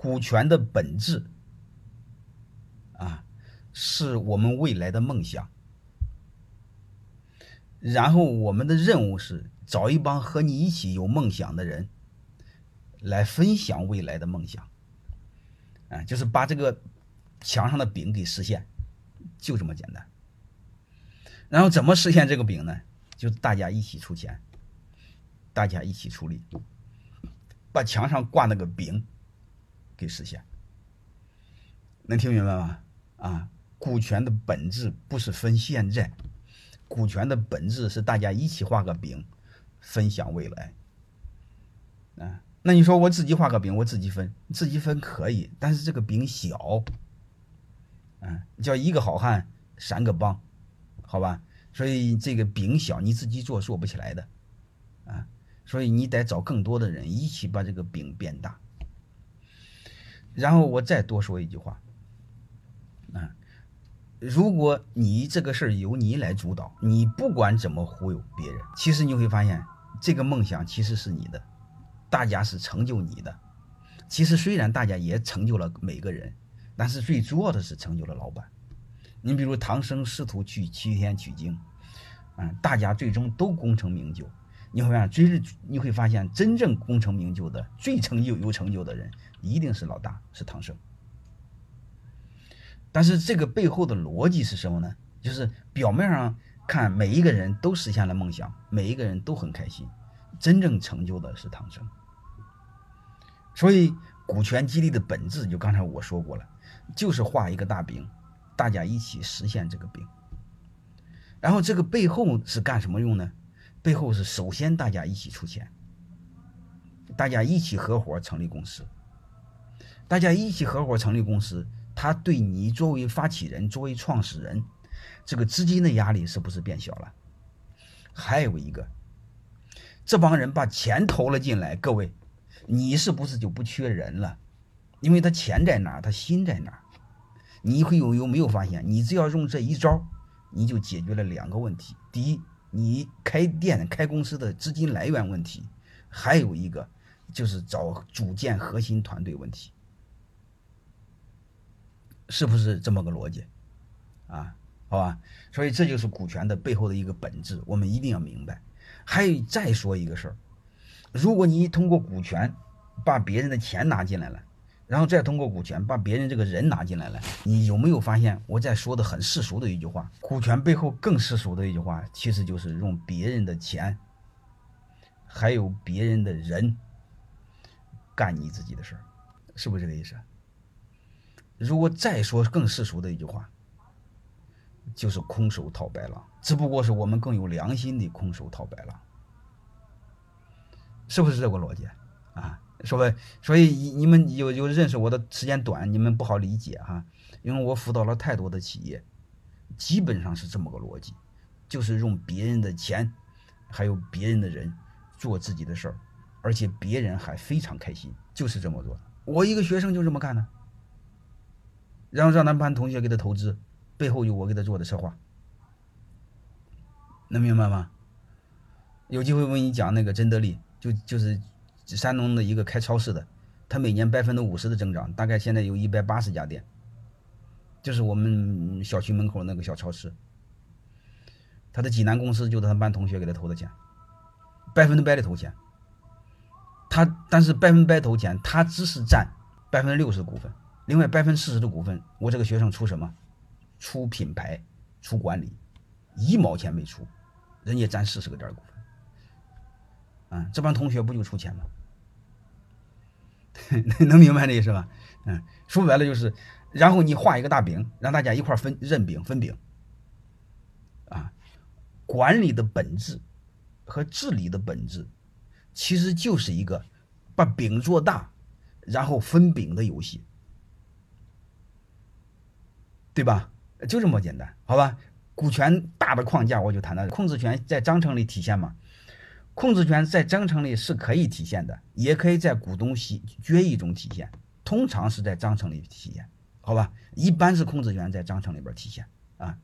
股权的本质啊，是我们未来的梦想。然后我们的任务是找一帮和你一起有梦想的人，来分享未来的梦想。啊，就是把这个墙上的饼给实现，就这么简单。然后怎么实现这个饼呢？就大家一起出钱，大家一起出力，把墙上挂那个饼给实现。能听明白吗？啊，股权的本质不是分现在。股权的本质是大家一起画个饼，分享未来。啊，那你说我自己画个饼，我自己分，自己分可以，但是这个饼小，嗯，叫一个好汉三个帮，好吧？所以这个饼小，你自己做做不起来的，啊，所以你得找更多的人一起把这个饼变大。然后我再多说一句话，啊。如果你这个事儿由你来主导，你不管怎么忽悠别人，其实你会发现这个梦想其实是你的，大家是成就你的。其实虽然大家也成就了每个人，但是最主要的是成就了老板。你比如唐僧师徒去西天取经，嗯，大家最终都功成名就。你会发现，最你会发现真正功成名就的、最成就有成就的人，一定是老大，是唐僧。但是这个背后的逻辑是什么呢？就是表面上看每一个人都实现了梦想，每一个人都很开心，真正成就的是唐僧。所以股权激励的本质，就刚才我说过了，就是画一个大饼，大家一起实现这个饼。然后这个背后是干什么用呢？背后是首先大家一起出钱，大家一起合伙成立公司，大家一起合伙成立公司。他对你作为发起人、作为创始人，这个资金的压力是不是变小了？还有一个，这帮人把钱投了进来，各位，你是不是就不缺人了？因为他钱在哪，他心在哪。你会有有没有发现？你只要用这一招，你就解决了两个问题：第一，你开店、开公司的资金来源问题；还有一个就是找组建核心团队问题。是不是这么个逻辑啊？好吧，所以这就是股权的背后的一个本质，我们一定要明白。还有再说一个事儿，如果你通过股权把别人的钱拿进来了，然后再通过股权把别人这个人拿进来了，你有没有发现我在说的很世俗的一句话？股权背后更世俗的一句话，其实就是用别人的钱，还有别人的人干你自己的事儿，是不是这个意思？如果再说更世俗的一句话，就是空手套白狼，只不过是我们更有良心的空手套白狼，是不是这个逻辑啊？说白，所以你们有有认识我的时间短，你们不好理解哈，因为我辅导了太多的企业，基本上是这么个逻辑，就是用别人的钱，还有别人的人做自己的事儿，而且别人还非常开心，就是这么做。我一个学生就这么干的。然后让咱班同学给他投资，背后有我给他做的策划，能明白吗？有机会我给你讲那个真德利，就就是山东的一个开超市的，他每年百分之五十的增长，大概现在有一百八十家店，就是我们小区门口那个小超市，他的济南公司就是他班同学给他投的钱，百分之百的投钱，他但是百分百投钱，他只是占百分之六十的股份。另外百分之四十的股份，我这个学生出什么？出品牌，出管理，一毛钱没出，人家占四十个点股份。啊，这帮同学不就出钱吗？能明白这意思吧？嗯，说白了就是，然后你画一个大饼，让大家一块分认饼分饼。啊，管理的本质和治理的本质，其实就是一个把饼做大，然后分饼的游戏。对吧？就这么简单，好吧？股权大的框架我就谈到，控制权在章程里体现嘛？控制权在章程里是可以体现的，也可以在股东席决议中体现，通常是在章程里体现，好吧？一般是控制权在章程里边体现啊。